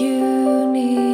you need.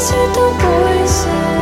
Jag såras utan poison